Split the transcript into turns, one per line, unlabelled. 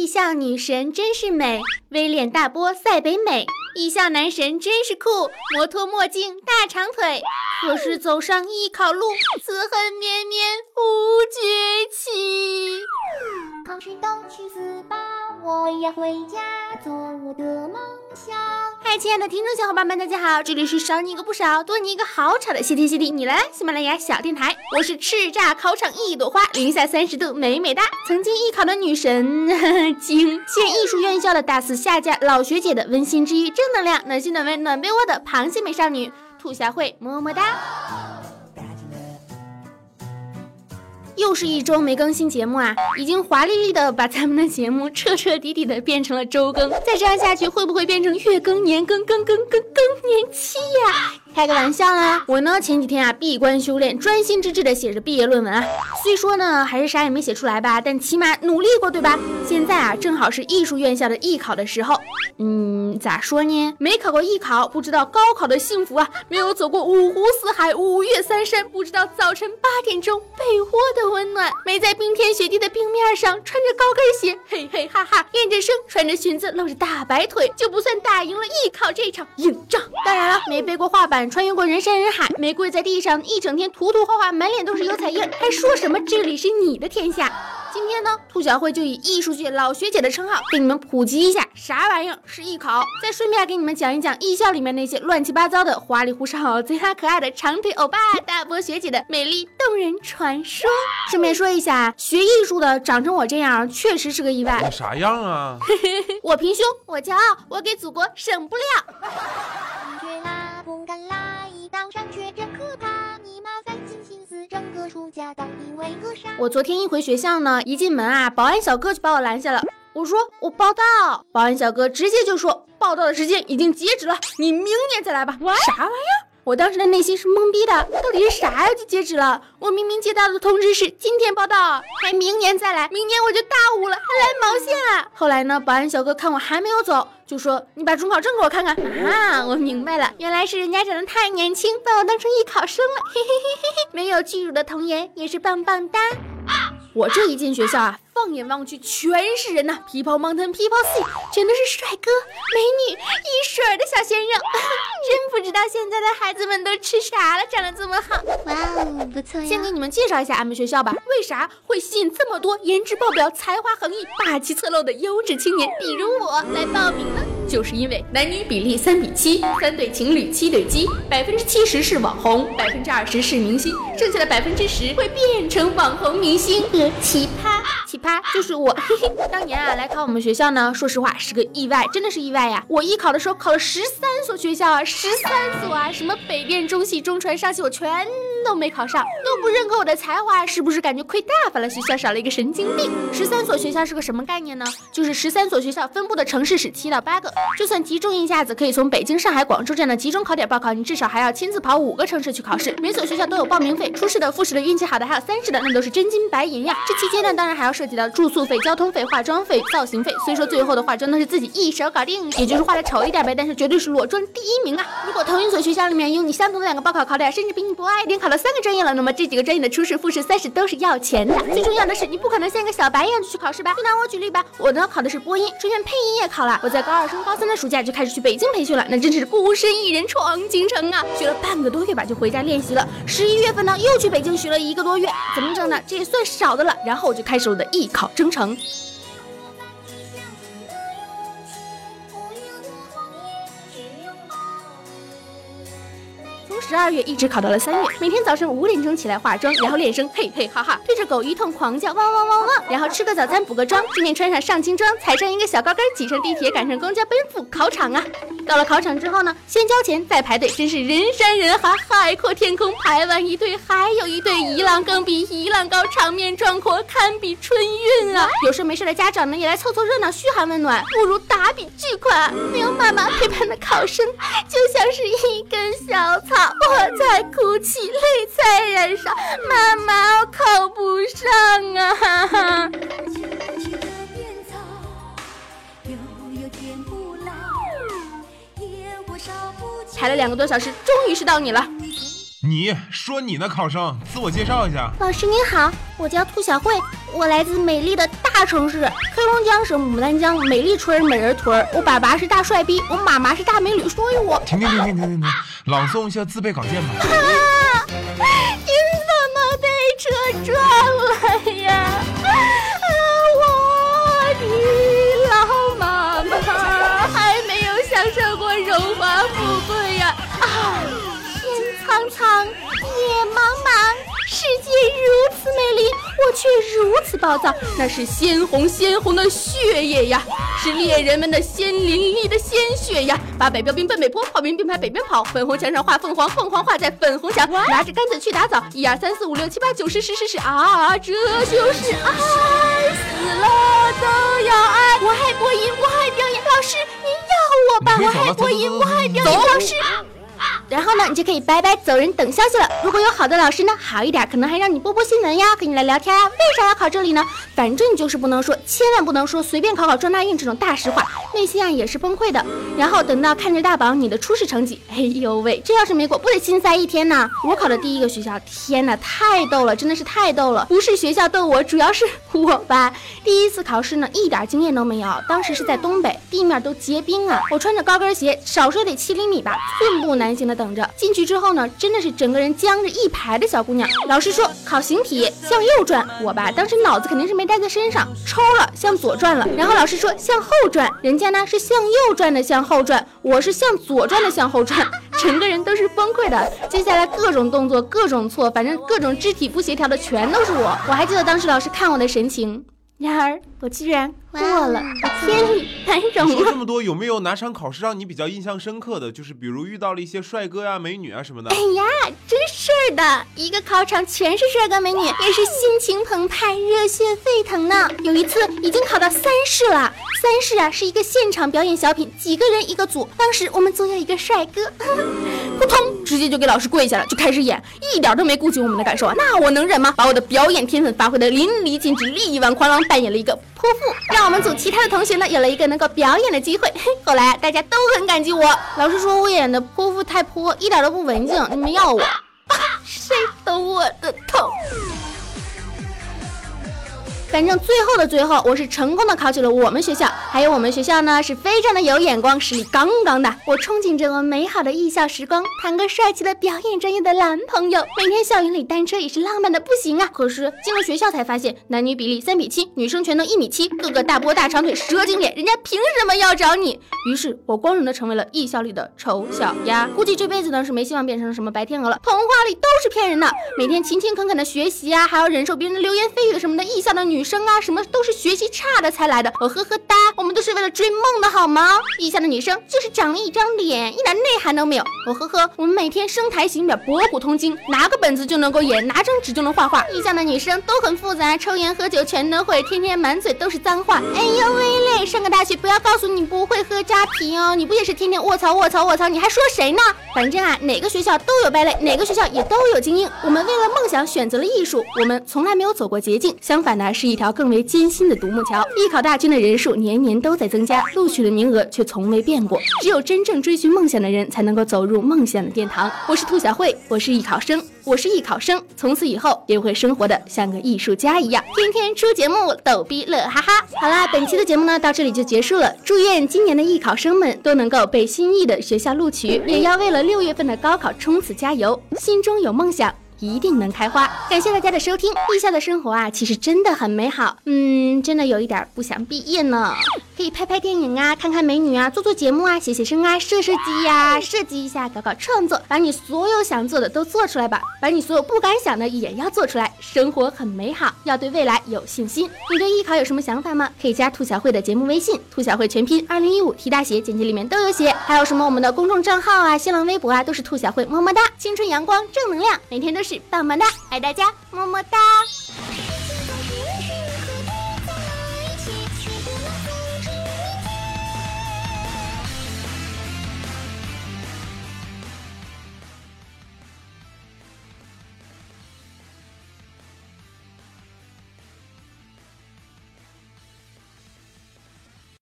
艺校女神真是美，威脸大波赛北美。艺校男神真是酷，摩托墨镜大长腿。可是走上艺考路，此恨绵绵无绝期。
考试都去死吧，我要回家做我的梦想。
亲爱的听众小伙伴们，大家好，这里是少你一个不少，多你一个好吵的谢天谢地你来喜马拉雅小电台，我是叱咤考场一朵花，零下三十度美美哒，曾经艺考的女神精，现艺术院校的大四下架老学姐的温馨治愈正能量，暖心暖胃暖被窝的螃蟹美少女兔小慧，么么哒。又是一周没更新节目啊，已经华丽丽的把咱们的节目彻彻底底的变成了周更，再这样下去会不会变成月更、年更、更更更更年期呀？开个玩笑啦！我呢前几天啊闭关修炼，专心致志的写着毕业论文啊。虽说呢还是啥也没写出来吧，但起码努力过对吧？现在啊正好是艺术院校的艺考的时候，嗯，咋说呢？没考过艺考，不知道高考的幸福啊；没有走过五湖四海、五岳三山，不知道早晨八点钟被窝的温暖；没在冰天雪地的冰面上穿着高跟鞋，嘿嘿哈哈练着声，穿着裙子露着大白腿，就不算打赢了艺考这场硬仗。当然了，没背过画板。穿越过人山人海，没跪在地上一整天涂涂画画，满脸都是油彩印，还说什么这里是你的天下？今天呢，兔小慧就以艺术界老学姐的称号，给你们普及一下啥玩意儿是艺考，再顺便给你们讲一讲艺校里面那些乱七八糟的花里胡哨、贼拉可爱的长腿欧巴、大波学姐的美丽动人传说。顺便说一下，学艺术的长成我这样，确实是个意外。
啥样啊？
我平胸，我骄傲，我给祖国省不了。我昨天一回学校呢，一进门啊，保安小哥就把我拦下了。我说我报到，保安小哥直接就说报到的时间已经截止了，你明年再来吧。啥玩意儿？我当时的内心是懵逼的，到底是啥呀？就截止了？我明明接到的通知是今天报到，还明年再来，明年我就大五了，还来毛线啊！后来呢，保安小哥看我还没有走，就说你把准考证给我看看啊！我明白了，原来是人家长得太年轻，把我当成艺考生了，嘿嘿嘿嘿嘿，没有巨乳的童颜也是棒棒哒。我这一进学校啊。放眼望去，全是人呐！People mountain, people sea，全都是帅哥美女一水儿的小鲜肉。真不知道现在的孩子们都吃啥了，长得这么好。
哇哦，不错呀！
先给你们介绍一下俺们学校吧。为啥会吸引这么多颜值爆表、才华横溢、霸气侧漏的优质青年，比如我来报名呢？就是因为男女比例三比七，三对情侣七对鸡，百分之七十是网红，百分之二十是明星，剩下的百分之十会变成网红明星和奇葩。奇葩。就是我，嘿嘿，当年啊来考我们学校呢，说实话是个意外，真的是意外呀！我艺考的时候考了十三所学校啊，十三所啊，什么北电、中戏、中传、上戏，我全都没考上，都不认可我的才华，是不是感觉亏大发了？学校少了一个神经病。十三所学校是个什么概念呢？就是十三所学校分布的城市是七到八个，就算集中一下子可以从北京、上海、广州这样的集中考点报考，你至少还要亲自跑五个城市去考试。每所学校都有报名费，初试的、复试的、运气好的还有三试的，那都是真金白银呀。这期间呢，当然还要涉及到住宿费、交通费、化妆费、造型费。虽说最后的化妆都是自己一手搞定，也就是画的丑一点呗，但是绝对是裸妆第一名啊！如果同一所学校里面有你相同的两个报考考点，甚至比你博爱一点考了三个专业了，那么这几个专业的初试、复试、三试都是要钱的。最重要的是，你不可能像个小白一样就去考试吧？就拿我举例吧，我呢考的是播音，专业配音也考了。我在高二升高三的暑假就开始去北京培训了，那真是孤身一人闯京城啊！学了半个多月吧，就回家练习了。十一月份呢，又去北京学了一个多月，怎么整呢？这也算少的了。然后我就开始我的艺考征程。十二月一直考到了三月，每天早上五点钟起来化妆，然后练声嘿嘿哈哈，对着狗一通狂叫汪汪汪汪，然后吃个早餐补个妆，顺便穿上上清装，踩上一个小高跟，挤上地铁，赶上公交，奔赴考场啊！到了考场之后呢，先交钱再排队，真是人山人海，海阔天空。排完一队还有一队，一浪更比一浪高，场面壮阔，堪比春运啊！有事没事的家长呢也来凑凑热闹，嘘寒问暖，不如打笔巨款。没有妈妈陪伴的考生，就像是一根小草。我在哭泣，泪在燃烧，妈妈，我考不上啊！排了两个多小时，终于是到你了。
你说你呢，考生，自我介绍一下。
老师您好，我叫兔小慧，我来自美丽的大城市，黑龙江省牡丹江美丽村美人屯。我爸爸是大帅逼，我妈妈是大美女，所以我
停停停停停停停，朗诵一下自备稿件吧。
啊！你怎么被车撞了如此美丽，我却如此暴躁，那是鲜红鲜红的血液呀，是猎人们的鲜淋漓的鲜血呀！把北标兵奔北坡，炮兵并排北边跑，粉红墙上画凤凰，凤凰画在粉红墙，拿着杆子去打枣，一二三四五六七八九十十十十啊，这就是爱，死了都要爱。我爱播音，我爱表演，老师您要我吧？我爱播音，我爱表演，老师。然后呢，你就可以拜拜走人等消息了。如果有好的老师呢，好一点，可能还让你播播新闻呀，跟你来聊天啊。为啥要考这里呢？反正你就是不能说，千万不能说随便考考撞大运这种大实话，内心啊也是崩溃的。然后等到看着大榜你的初试成绩，哎呦喂，这要是没过，不得心塞一天呢？我考的第一个学校，天哪，太逗了，真的是太逗了。不是学校逗我，主要是我吧。第一次考试呢，一点经验都没有，当时是在东北，地面都结冰啊。我穿着高跟鞋，少说得七厘米吧，寸步难行的。等着进去之后呢，真的是整个人僵着一排的小姑娘。老师说考形体向右转，我吧当时脑子肯定是没带在身上，抽了向左转了。然后老师说向后转，人家呢是向右转的向后转，我是向左转的向后转，整个人都是崩溃的。接下来各种动作各种错，反正各种肢体不协调的全都是我。我还记得当时老师看我的神情。然而，我居然过了，天理难容
说这么多，有没有哪场考试让你比较印象深刻的？就是比如遇到了一些帅哥呀、美女啊什么的。
哎呀，真是的，一个考场全是帅哥美女，也是心情澎湃、热血沸腾呢。有一次已经考到三试了，三试啊是一个现场表演小品，几个人一个组。当时我们组有一个帅哥，扑通，直接就给老师跪下了，就开始演，一点都没顾及我们的感受啊。那我能忍吗？把我的表演天分发挥的淋漓尽致，力挽狂澜。扮演了一个泼妇，让我们组其他的同学呢有了一个能够表演的机会。嘿后来大家都很感激我，老师说我演的泼妇太泼，一点都不文静，你们要我，谁懂我的痛？反正最后的最后，我是成功的考取了我们学校，还有我们学校呢是非常的有眼光，实力杠杠的。我憧憬着我美好的艺校时光，谈个帅气的表演专业的男朋友，每天校园里单车也是浪漫的不行啊。可是进了学校才发现，男女比例三比七，女生全都一米七，个个大波大长腿蛇精脸，人家凭什么要找你？于是我光荣的成为了艺校里的丑小鸭，估计这辈子呢是没希望变成什么白天鹅了。童话里都是骗人的，每天勤勤恳恳的学习啊，还要忍受别人的流言蜚语什么的，艺校的女。女生啊，什么都是学习差的才来的。呵呵哒，我们都是为了追梦的好吗？艺校的女生就是长了一张脸，一点内涵都没有。我呵呵，我们每天声台形表，博古通今，拿个本子就能够演，拿张纸就能画画。艺校的女生都很复杂，抽烟喝酒全都会，天天满嘴都是脏话。哎呦喂嘞，上个大学不要告诉你不会喝扎啤哦，你不也是天天卧槽卧槽卧槽？你还说谁呢？反正啊，哪个学校都有败类，哪个学校也都有精英。我们为了梦想选择了艺术，我们从来没有走过捷径，相反的是。一条更为艰辛的独木桥，艺考大军的人数年年年都在增加，录取的名额却从未变过。只有真正追寻梦想的人，才能够走入梦想的殿堂。我是兔小慧，我是艺考生，我是艺考生，从此以后也会生活的像个艺术家一样，天天出节目，逗逼乐哈哈。好啦，本期的节目呢到这里就结束了。祝愿今年的艺考生们都能够被心仪的学校录取，也要为了六月份的高考冲刺加油。心中有梦想。一定能开花！感谢大家的收听。艺校的生活啊，其实真的很美好。嗯，真的有一点不想毕业呢。可以拍拍电影啊，看看美女啊，做做节目啊，写写生啊，设设计呀，设计一下，搞搞创作，把你所有想做的都做出来吧。把你所有不敢想的也要做出来。生活很美好，要对未来有信心。你对艺考有什么想法吗？可以加兔小慧的节目微信，兔小慧全拼二零一五，题大写，简介里面都有写。还有什么我们的公众账号啊，新浪微博啊，都是兔小慧，么么哒。青春阳光正能量，每天都是。棒棒哒，爱大家，么么哒。